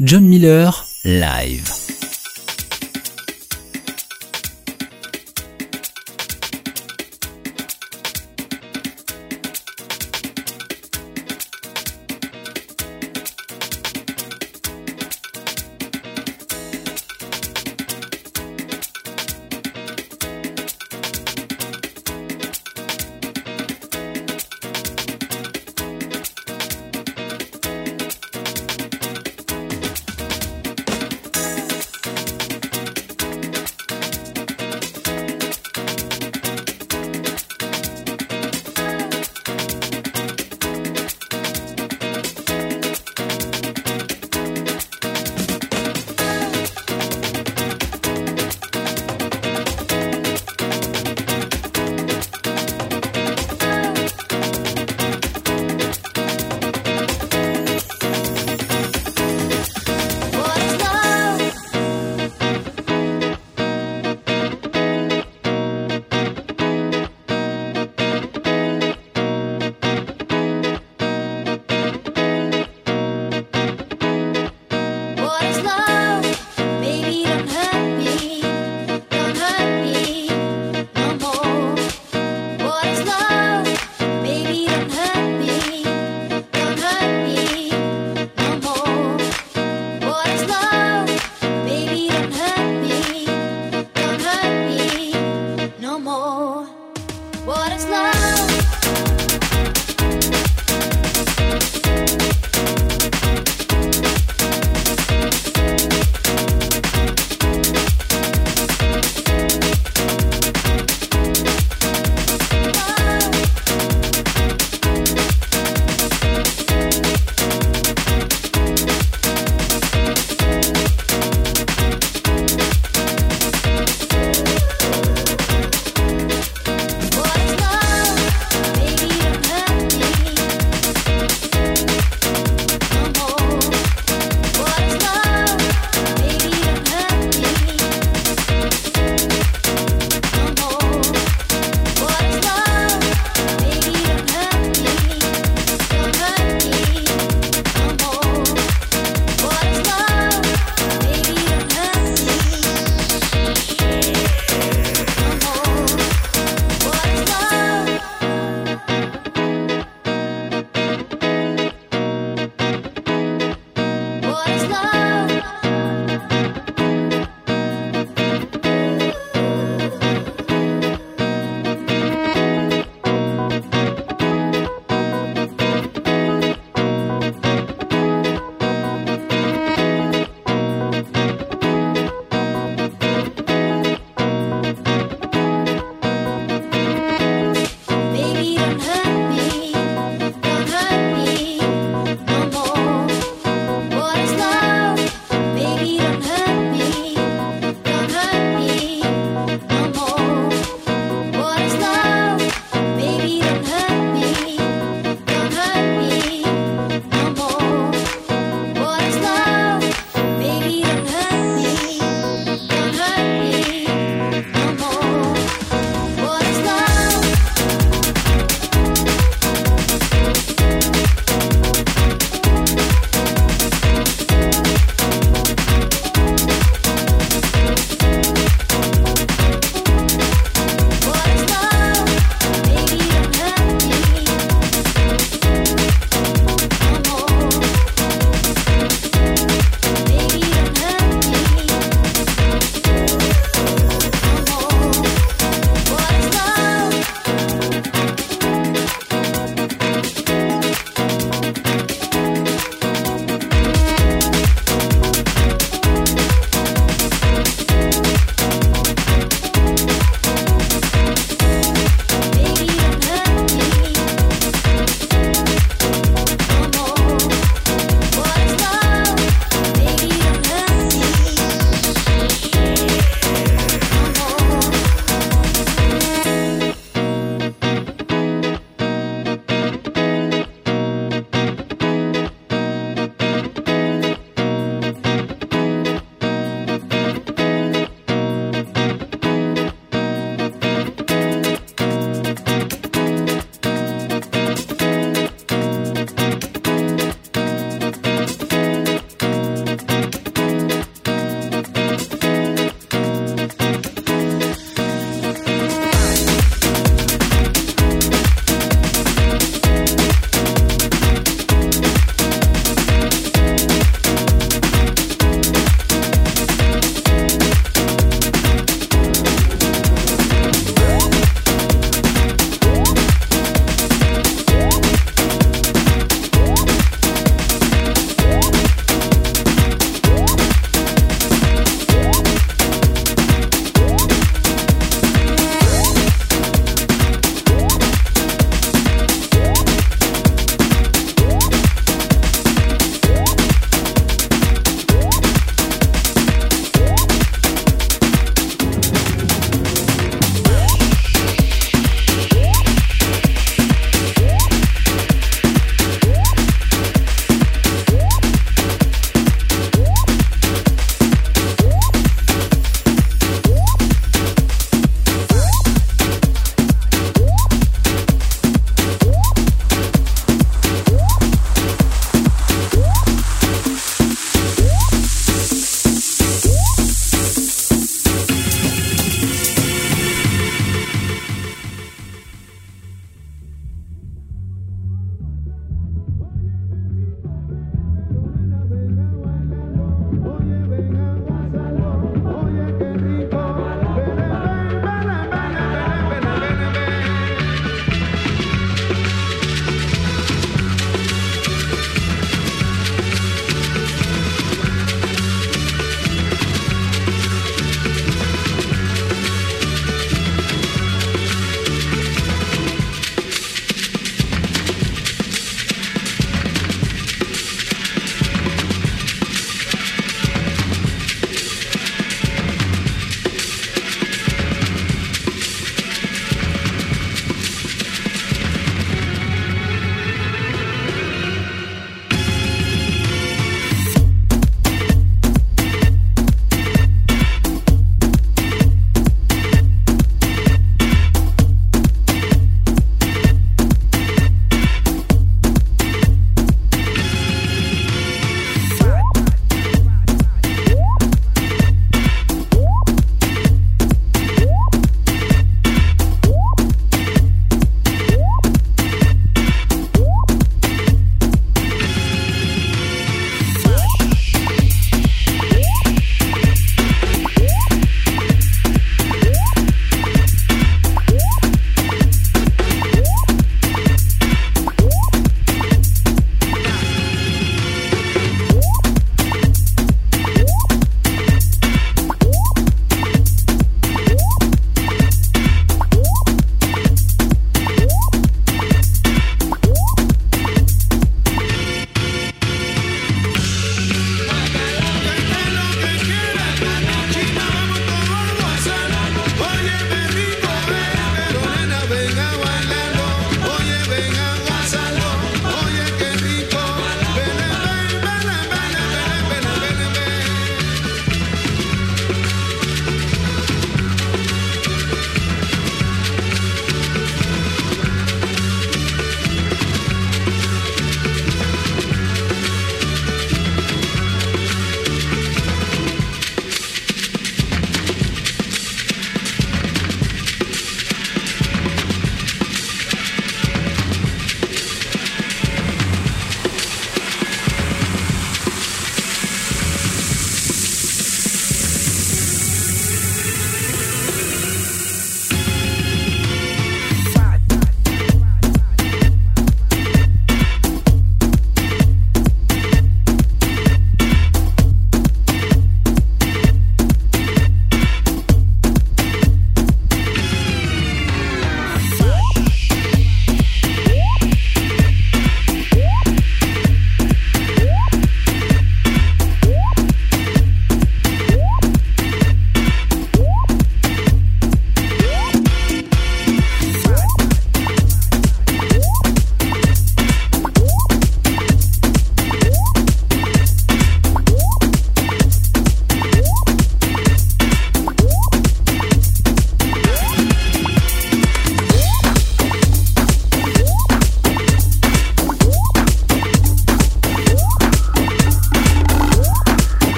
John Miller, live.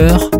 ailleurs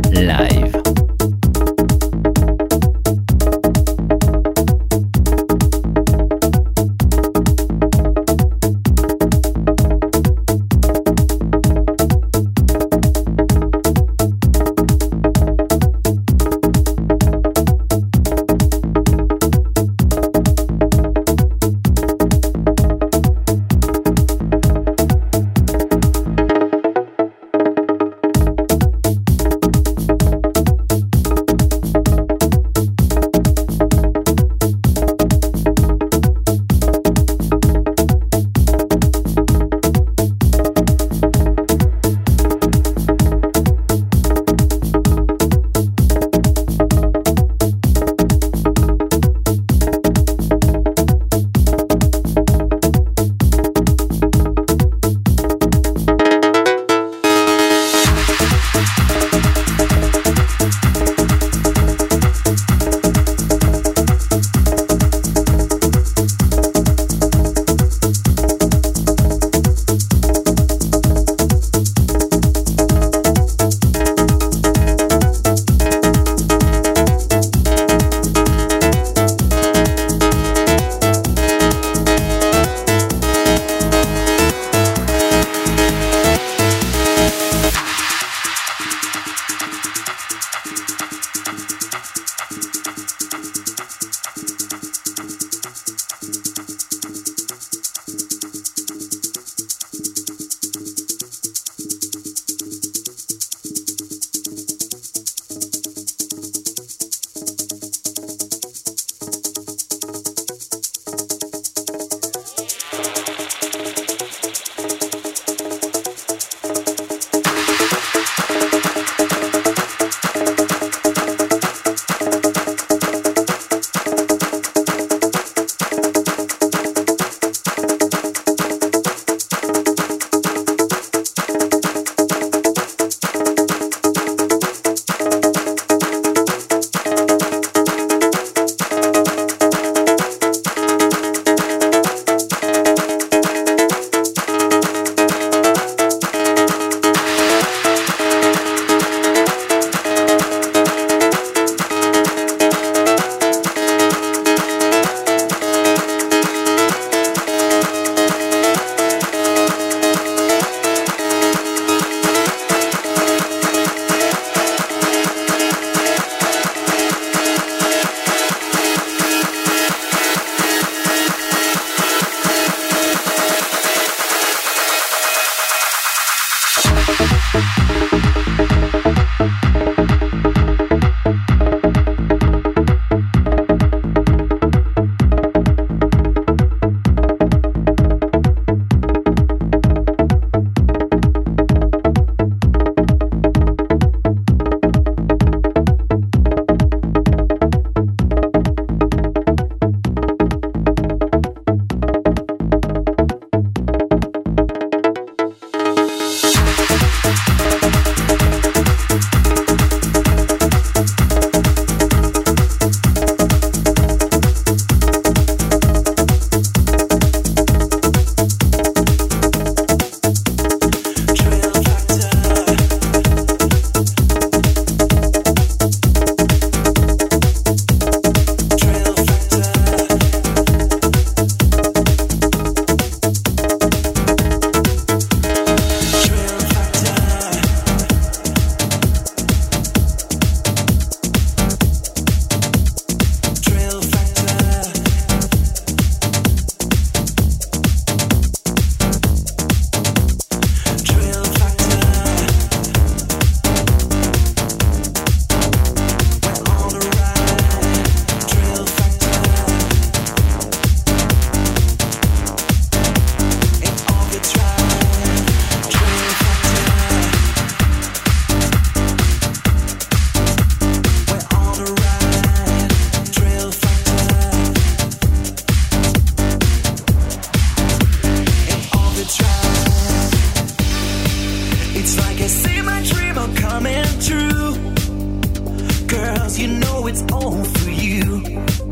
Everything all for you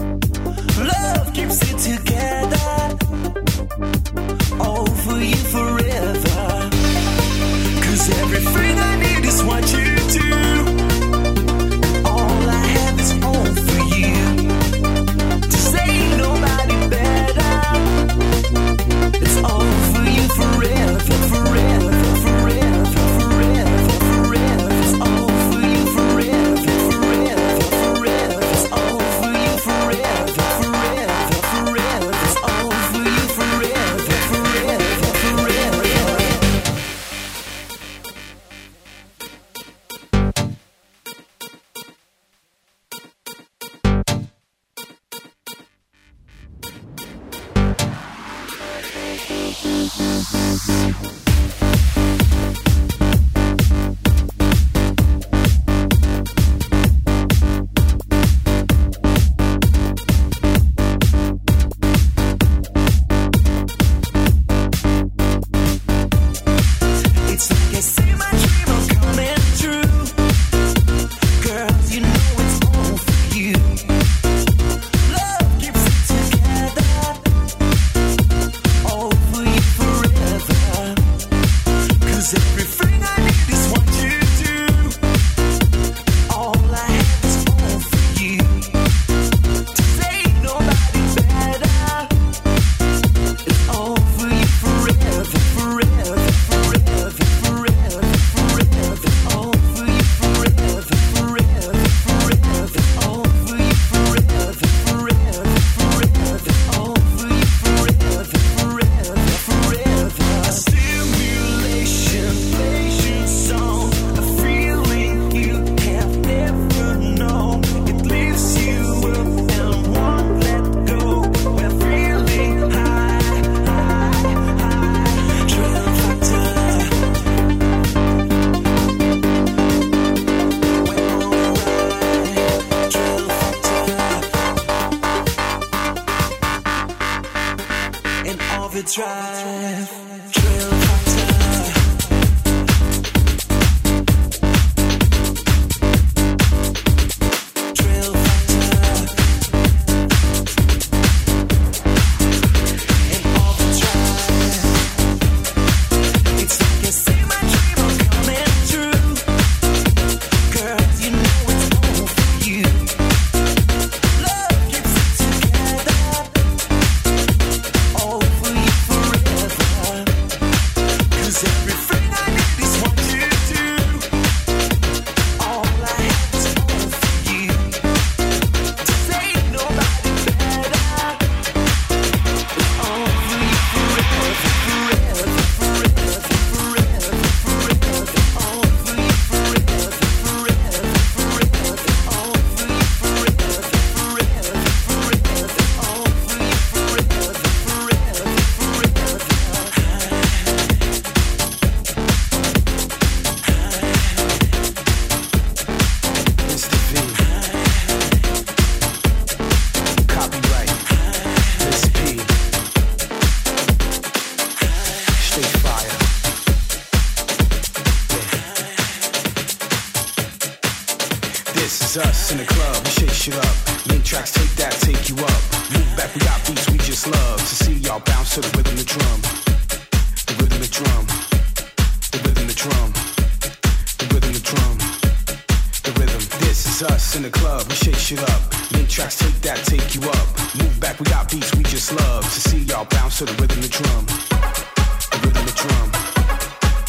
Move back, we got beats we just love to see y'all bounce to the rhythm the drum. The rhythm the drum.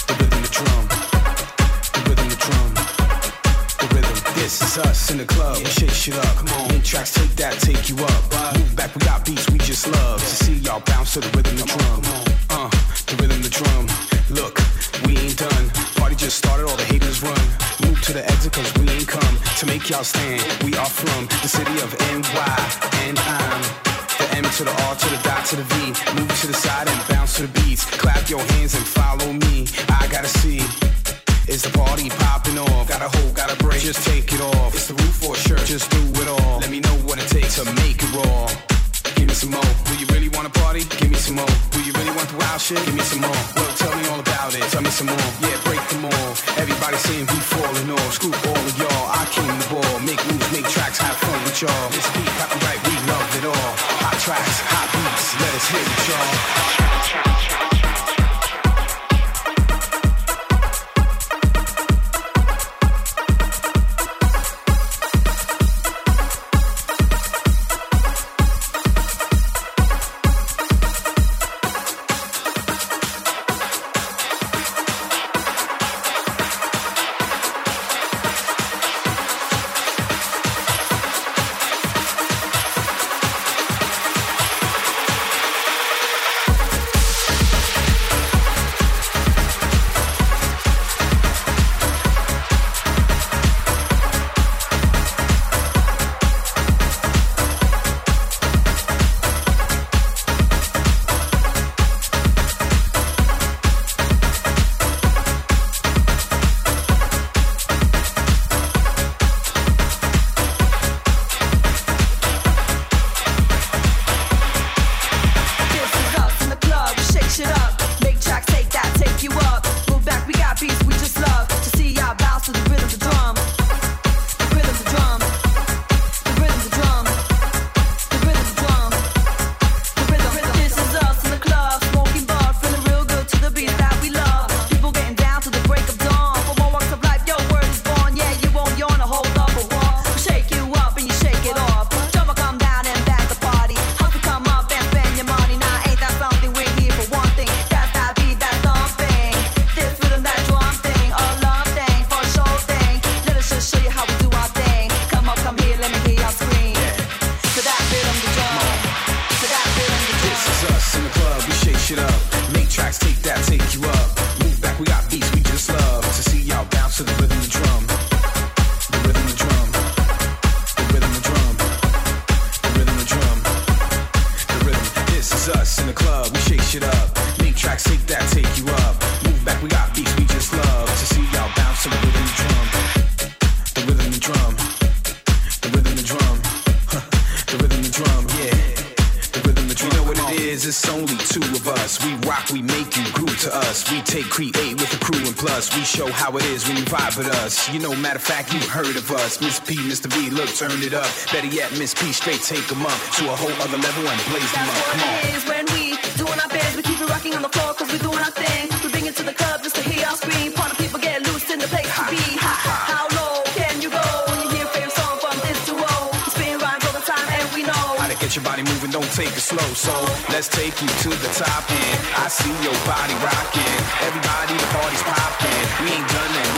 The rhythm the drum. The rhythm the drum. The rhythm. This is us in the club. We shake shit up. Come on. In tracks, take that, take you up. Move back, we got beats we just love to see y'all bounce to the rhythm the drum. Uh, the rhythm the drum Look, we ain't done. Party just started, all the haters run. Move to the exit, cause we ain't come to make y'all stand. We are from the city of NY, and I'm. The M to the R to the dot to the V. Move to the side and bounce to the beats. Clap your hands and follow me. I gotta see. Is the party popping off? Got a hole, got a break. Just take it off. It's the roof or a shirt. Just do it all. Let me know what it takes to make it raw me some more. Do you really wanna party? Give me some more. Do you really want the wild shit? Give me some more. Well, tell me all about it. Tell me some more. Yeah, break them all. Everybody saying we falling off. Scoop all of y'all. I came the ball. Make moves, make tracks, have fun with y'all. This beat copyright, we love it all. Hot tracks, hot beats, let us hit it, y'all. show how it is when you vibe with us. You know, matter of fact, you've heard of us. Miss P, Mr. B, look, turn it up. Better yet, Miss P, straight take them up to a whole other level and blaze them up. Come on. It is when we doing our best. we keep it rocking on the floor, cause we doing our Let's take you to the top end. I see your body rocking. Everybody, the party's popping. We ain't done that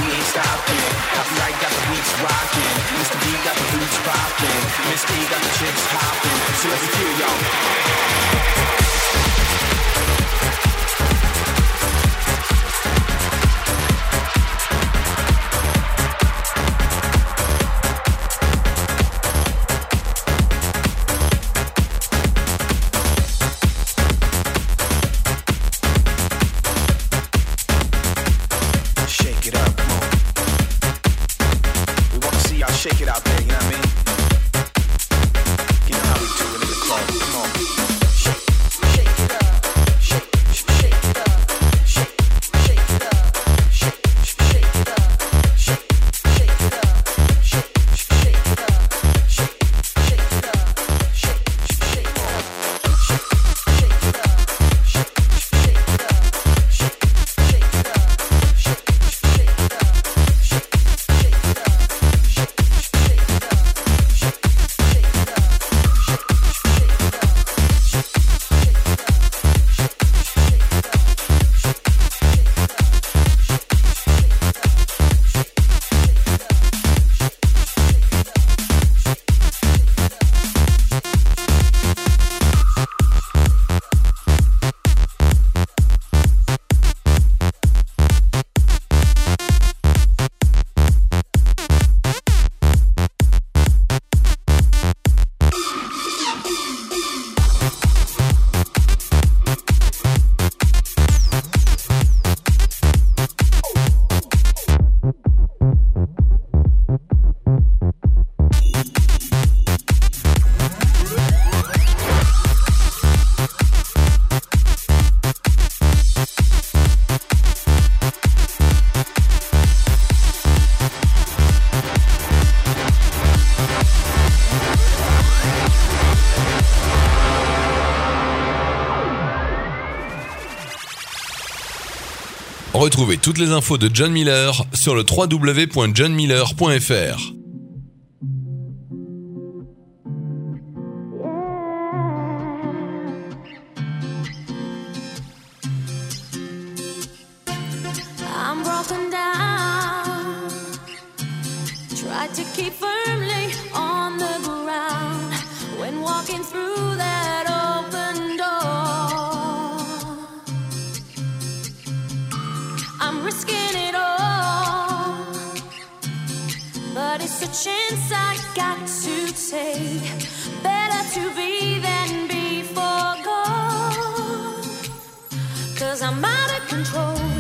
Retrouvez toutes les infos de John Miller sur le www.johnmiller.fr. chance I got to take. Better to be than be forgone. Cause I'm out of control.